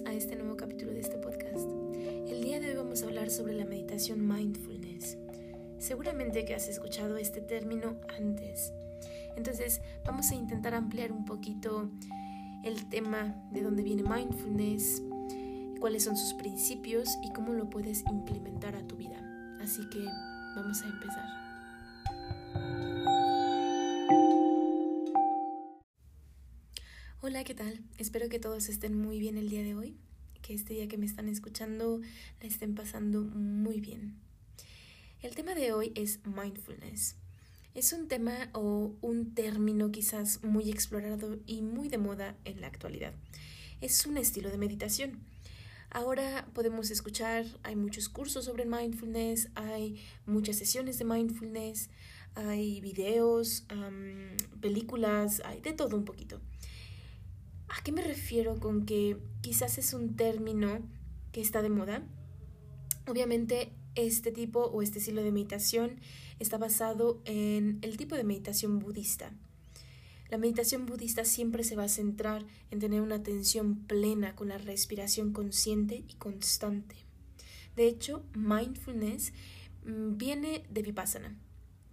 a este nuevo capítulo de este podcast. El día de hoy vamos a hablar sobre la meditación mindfulness. Seguramente que has escuchado este término antes. Entonces vamos a intentar ampliar un poquito el tema de dónde viene mindfulness, cuáles son sus principios y cómo lo puedes implementar a tu vida. Así que vamos a empezar. Hola, ¿qué tal? Espero que todos estén muy bien el día de hoy, que este día que me están escuchando la estén pasando muy bien. El tema de hoy es mindfulness. Es un tema o un término quizás muy explorado y muy de moda en la actualidad. Es un estilo de meditación. Ahora podemos escuchar, hay muchos cursos sobre mindfulness, hay muchas sesiones de mindfulness, hay videos, películas, hay de todo un poquito. ¿A qué me refiero con que quizás es un término que está de moda? Obviamente este tipo o este estilo de meditación está basado en el tipo de meditación budista. La meditación budista siempre se va a centrar en tener una atención plena con la respiración consciente y constante. De hecho, mindfulness mm, viene de vipassana.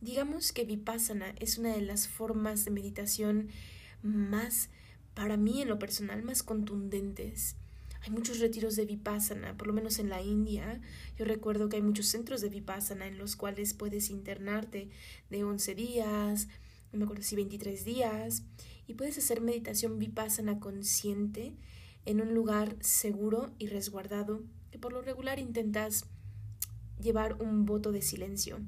Digamos que vipassana es una de las formas de meditación más para mí en lo personal más contundentes. Hay muchos retiros de Vipassana, por lo menos en la India. Yo recuerdo que hay muchos centros de Vipassana en los cuales puedes internarte de 11 días, no me acuerdo si 23 días, y puedes hacer meditación Vipassana consciente en un lugar seguro y resguardado, que por lo regular intentas llevar un voto de silencio.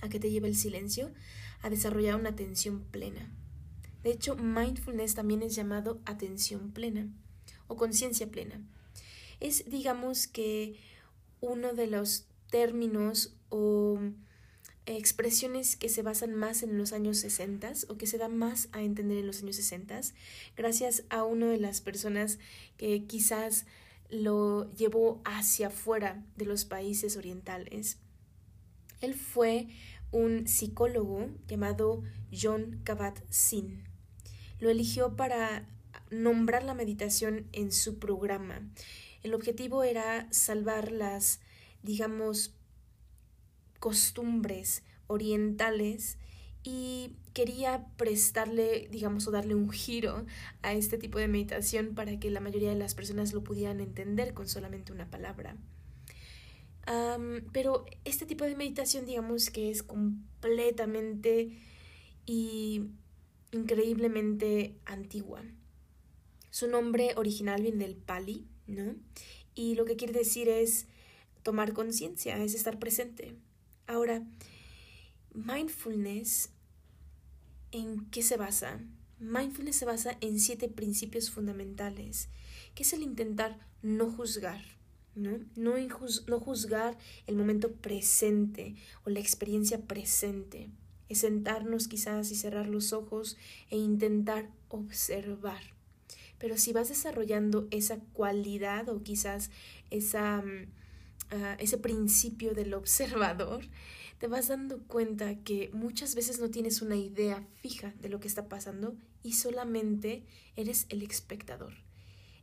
¿A qué te lleva el silencio? A desarrollar una atención plena. De hecho, mindfulness también es llamado atención plena o conciencia plena. Es, digamos que, uno de los términos o expresiones que se basan más en los años 60 o que se da más a entender en los años 60 gracias a una de las personas que quizás lo llevó hacia afuera de los países orientales. Él fue un psicólogo llamado John Kabat-Zinn lo eligió para nombrar la meditación en su programa. El objetivo era salvar las, digamos, costumbres orientales y quería prestarle, digamos, o darle un giro a este tipo de meditación para que la mayoría de las personas lo pudieran entender con solamente una palabra. pero este tipo de meditación, digamos que es completamente y increíblemente antigua. Su nombre original viene del Pali, ¿no? Y lo que quiere decir es tomar conciencia, es estar presente. Ahora, mindfulness, ¿en qué se basa? Mindfulness se basa en siete principios fundamentales, que es el intentar no juzgar, ¿no? No, no juzgar el momento presente o la experiencia presente es sentarnos quizás y cerrar los ojos e intentar observar. Pero si vas desarrollando esa cualidad o quizás esa, mm, ah, ese principio del observador, te vas dando cuenta que muchas veces no tienes una idea fija de lo que está pasando y solamente eres el espectador.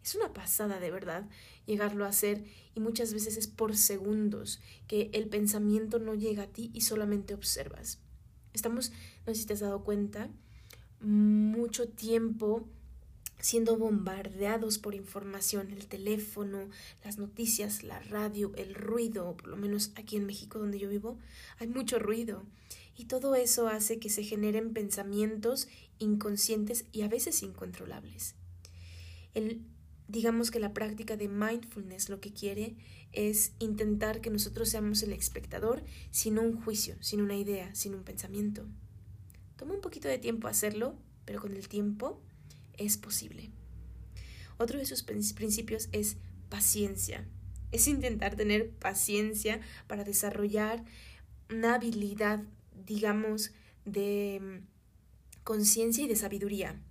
Es una pasada de verdad llegarlo a hacer y muchas veces es por segundos que el pensamiento no llega a ti y solamente observas. Estamos, no sé si te has dado cuenta, mucho tiempo siendo bombardeados por información, el teléfono, las noticias, la radio, el ruido, por lo menos aquí en México donde yo vivo, hay mucho ruido. Y todo eso hace que se generen pensamientos inconscientes y a veces incontrolables. El digamos que la práctica de mindfulness lo que quiere es intentar que nosotros seamos el espectador sin un juicio, sin una idea, sin un pensamiento. Toma un poquito de tiempo hacerlo, pero con el tiempo es posible. Otro de sus principios es paciencia. Es intentar tener paciencia para desarrollar una habilidad, digamos, de mm, conciencia y de sabiduría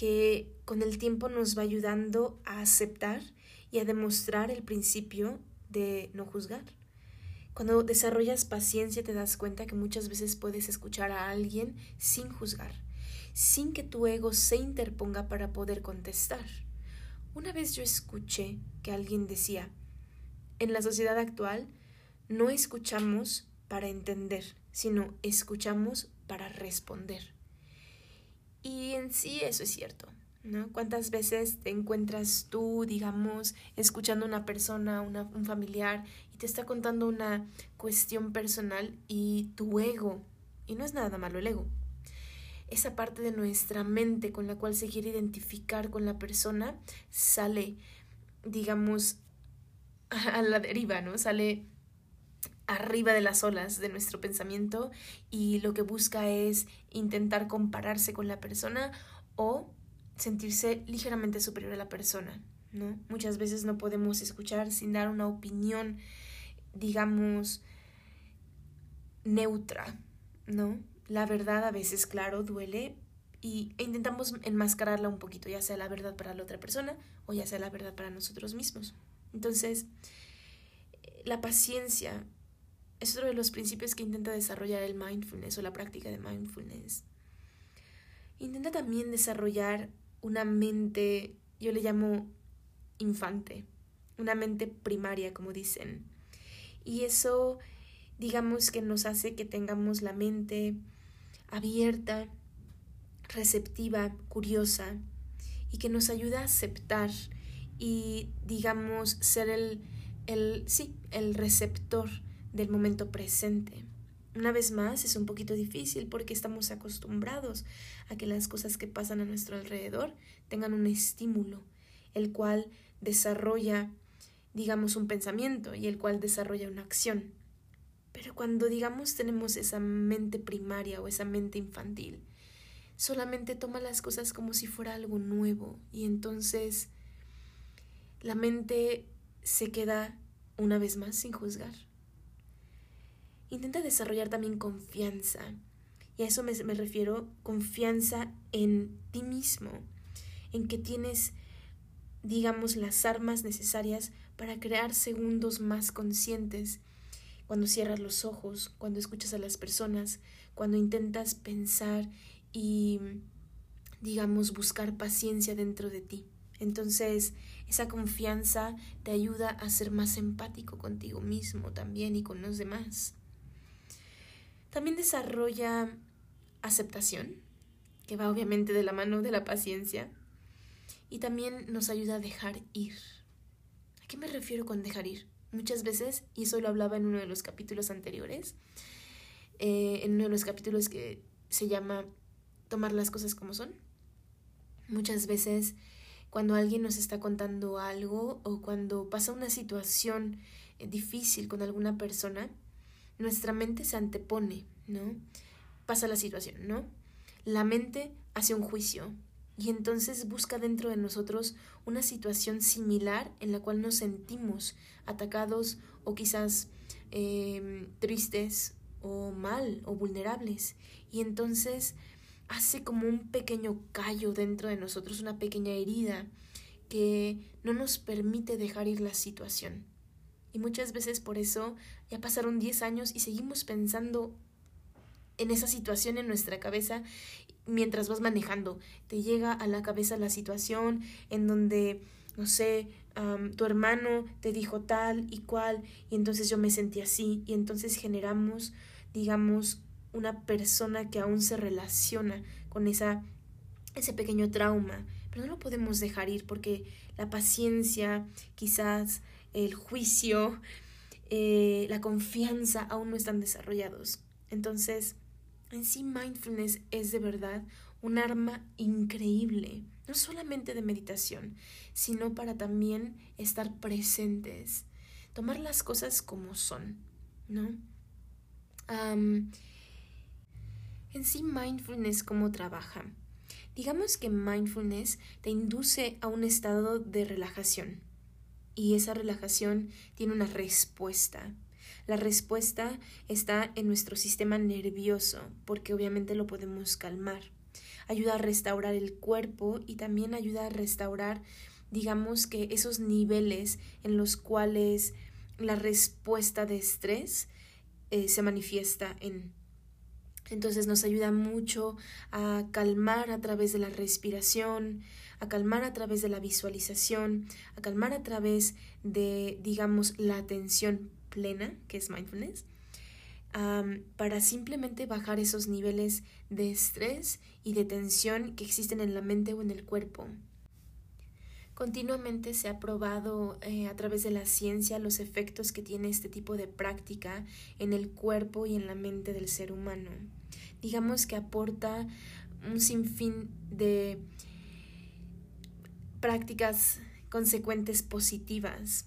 que con el tiempo nos va ayudando a aceptar y a demostrar el principio de no juzgar. Cuando desarrollas paciencia te das cuenta que muchas veces puedes escuchar a alguien sin juzgar, sin que tu ego se interponga para poder contestar. Una vez yo escuché que alguien decía, en la sociedad actual no escuchamos para entender, sino escuchamos para responder. Y en sí eso es cierto, ¿no? ¿Cuántas veces te encuentras tú, digamos, escuchando a una persona, un familiar, y te está contando una cuestión personal y tu ego, y no es nada malo el ego, esa parte de nuestra mente con la cual se quiere identificar con la persona sale, digamos, a la deriva, ¿no? Sale arriba de las olas de nuestro pensamiento y lo que busca es intentar compararse con la persona o sentirse ligeramente superior a la persona, ¿no? Muchas veces no podemos escuchar sin dar una opinión, digamos, neutra, ¿no? La verdad a veces, claro, duele y e intentamos enmascararla un poquito, ya sea la verdad para la otra persona o ya sea la verdad para nosotros mismos. Entonces, la paciencia es otro de los principios que intenta desarrollar el mindfulness o la práctica de mindfulness. Intenta también desarrollar una mente, yo le llamo infante, una mente primaria, como dicen. Y eso, digamos que nos hace que tengamos la mente abierta, receptiva, curiosa, y que nos ayuda a aceptar y, digamos, ser el, el sí, el receptor del momento presente. Una vez más, es un poquito difícil porque estamos acostumbrados a que las cosas que pasan a nuestro alrededor tengan un estímulo, el cual desarrolla, digamos, un pensamiento y el cual desarrolla una acción. Pero cuando, digamos, tenemos esa mente primaria o esa mente infantil, solamente toma las cosas como si fuera algo nuevo y entonces la mente se queda una vez más sin juzgar intenta desarrollar también confianza. Y a eso me, me, refiero, confianza en ti mismo, en que tienes, digamos, las armas necesarias para crear segundos más conscientes. Cuando cierras los ojos, cuando escuchas a las personas, cuando intentas pensar y, digamos, buscar paciencia dentro de ti. Entonces, esa confianza te ayuda a ser más empático contigo mismo también y con los demás. También desarrolla aceptación, que va obviamente de la mano de la paciencia, y también nos ayuda a dejar ir. ¿A qué me refiero con dejar ir? Muchas veces, y eso lo hablaba en uno de los capítulos anteriores, eh, en uno de los capítulos que se llama Tomar las cosas como son. Muchas veces cuando alguien nos está contando algo o cuando pasa una situación eh, difícil con alguna persona, nuestra mente se antepone, ¿no? Pasa la situación, ¿no? La mente hace un juicio y entonces busca dentro de nosotros una situación similar en la cual nos sentimos atacados o quizás em, tristes o mal o vulnerables. Y entonces hace como un pequeño callo dentro de nosotros, una pequeña herida que no nos permite dejar ir la situación. Y muchas veces por eso ya pasaron 10 años y seguimos pensando en esa situación en nuestra cabeza mientras vas manejando. Te llega a la cabeza la situación en donde, no sé, tu hermano te dijo tal y cual y entonces yo me sentí así y entonces generamos, digamos, una persona que aún se relaciona con esa, ese pequeño trauma. Pero no lo podemos dejar ir porque la paciencia, quizás el juicio, eh, la confianza aún no están desarrollados. Entonces, en sí mindfulness es de verdad un arma increíble, no solamente de meditación, sino para también estar presentes, tomar las cosas como son, ¿no? en sí mindfulness, ¿cómo trabaja? Digamos que mindfulness te induce a un estado de relajación, y esa relajación tiene una respuesta. La respuesta está en nuestro sistema nervioso, porque obviamente lo podemos calmar. Ayuda a restaurar el cuerpo y también ayuda a restaurar, digamos que esos niveles en los cuales la respuesta de estrés eh, se manifiesta en, Entonces nos ayuda mucho a calmar a través de la respiración, a calmar a través de la visualización, a calmar a través de, digamos, la atención plena, que es mindfulness, para simplemente bajar esos niveles de estrés y de tensión que existen en la mente o en el cuerpo. Continuamente se ha probado eh, a través de la ciencia los efectos que tiene este tipo de práctica en el cuerpo y en la mente del ser humano. Digamos que aporta un sinfín de prácticas consecuentes positivas.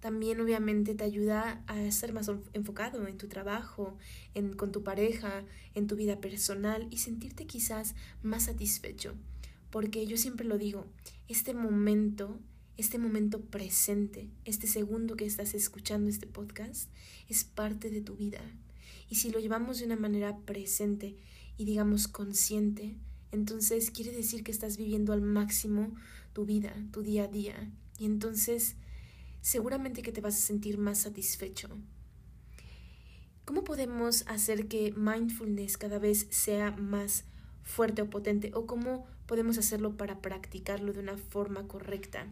También obviamente te ayuda a ser más enfocado en tu trabajo, en, con tu pareja, en tu vida personal y sentirte quizás más satisfecho. Porque yo siempre lo digo, este momento, este momento presente, este segundo que estás escuchando este podcast, es parte de tu vida. Y si lo llevamos de una manera presente y digamos consciente, entonces quiere decir que estás viviendo al máximo tu vida, tu día a día. Y entonces seguramente que te vas a sentir más satisfecho. ¿Cómo podemos hacer que mindfulness cada vez sea más fuerte o potente? ¿O cómo podemos hacerlo para practicarlo de una forma correcta?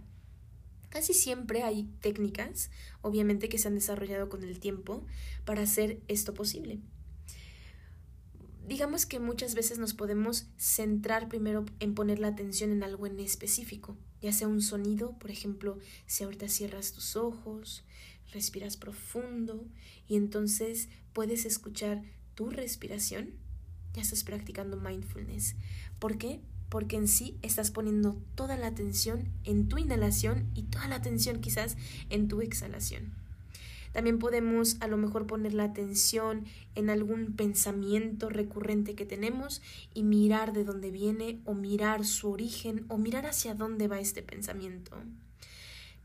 Casi siempre hay técnicas, obviamente, que se han desarrollado con el tiempo para hacer esto posible digamos que muchas veces nos podemos centrar primero en poner la atención en algo en específico, ya sea un sonido, por ejemplo, si ahorita cierras tus ojos, respiras profundo y entonces puedes escuchar tu respiración, ya estás practicando mindfulness. ¿Por qué? Porque en sí estás poniendo toda la atención en tu inhalación y toda la atención quizás en tu exhalación. También podemos a lo mejor poner la atención en algún pensamiento recurrente que tenemos y mirar de dónde viene o mirar su origen o mirar hacia dónde va este pensamiento.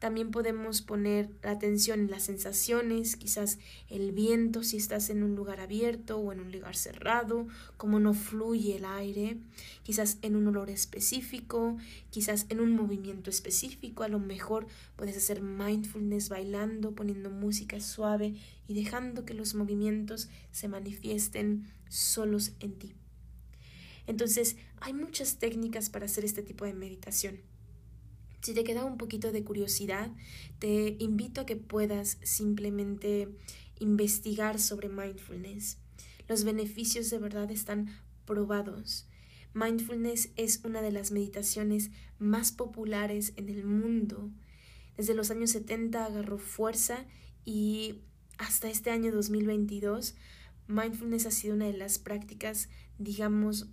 También podemos poner la atención en las sensaciones, quizás el viento si estás en un lugar abierto o en un lugar cerrado, cómo no fluye el aire, quizás en un olor específico, quizás en un movimiento específico, a lo mejor puedes hacer mindfulness bailando, poniendo música suave y dejando que los movimientos se manifiesten solos en ti. Entonces, hay muchas técnicas para hacer este tipo de meditación. Si te queda un poquito de curiosidad, te invito a que puedas simplemente investigar sobre mindfulness. Los beneficios de verdad están probados. Mindfulness es una de las meditaciones más populares en el mundo. Desde los años 70 agarró fuerza y hasta este año 2022 mindfulness ha sido una de las prácticas, digamos,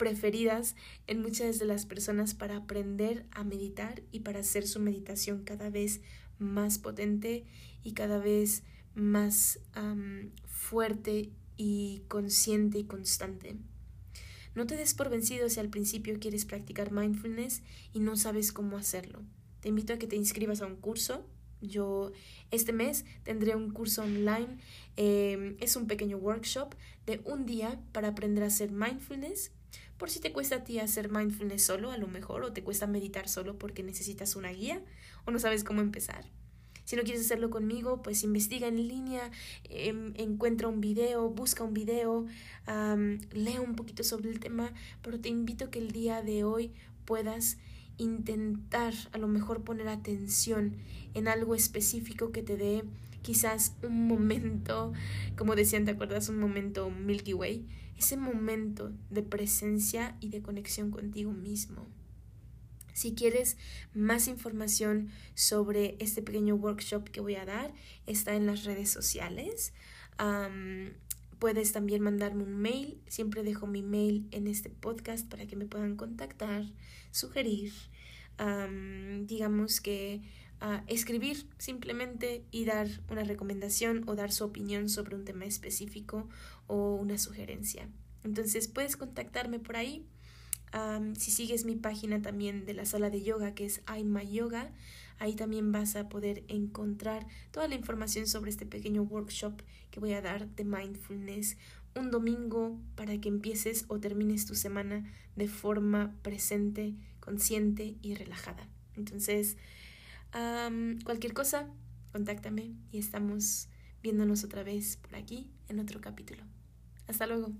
preferidas en muchas de las personas para aprender a meditar y para hacer su meditación cada vez más potente y cada vez más fuerte y consciente y constante. No te des por vencido si al principio quieres practicar mindfulness y no sabes cómo hacerlo. Te invito a que te inscribas a un curso. Yo este mes tendré un curso online. Em, es un pequeño workshop de un día para aprender a hacer mindfulness por si te cuesta a ti hacer mindfulness solo, a lo mejor, o te cuesta meditar solo porque necesitas una guía o no sabes cómo empezar. Si no quieres hacerlo conmigo, pues investiga en línea, em, encuentra un video, busca un video, lee un poquito sobre el tema, pero te invito a que el día de hoy puedas intentar a lo mejor poner atención en algo específico que te dé quizás un momento, como decían, ¿te acuerdas? Un momento Milky Way ese momento de presencia y de conexión contigo mismo. Si quieres más información sobre este pequeño workshop que voy a dar, está en las redes sociales. puedes también mandarme un mail. Siempre dejo mi mail en este podcast para que me puedan contactar, sugerir, digamos que escribir simplemente y dar una recomendación o dar su opinión sobre un tema específico o una sugerencia. Entonces puedes contactarme por ahí. si sigues mi página también de la sala de yoga que es Aima Yoga, ahí también vas a poder encontrar toda la información sobre este pequeño workshop que voy a dar de mindfulness un domingo para que empieces o termines tu semana de forma presente, consciente y relajada. Entonces, cualquier cosa, contáctame y estamos viéndonos otra vez por aquí en otro capítulo. Hasta luego.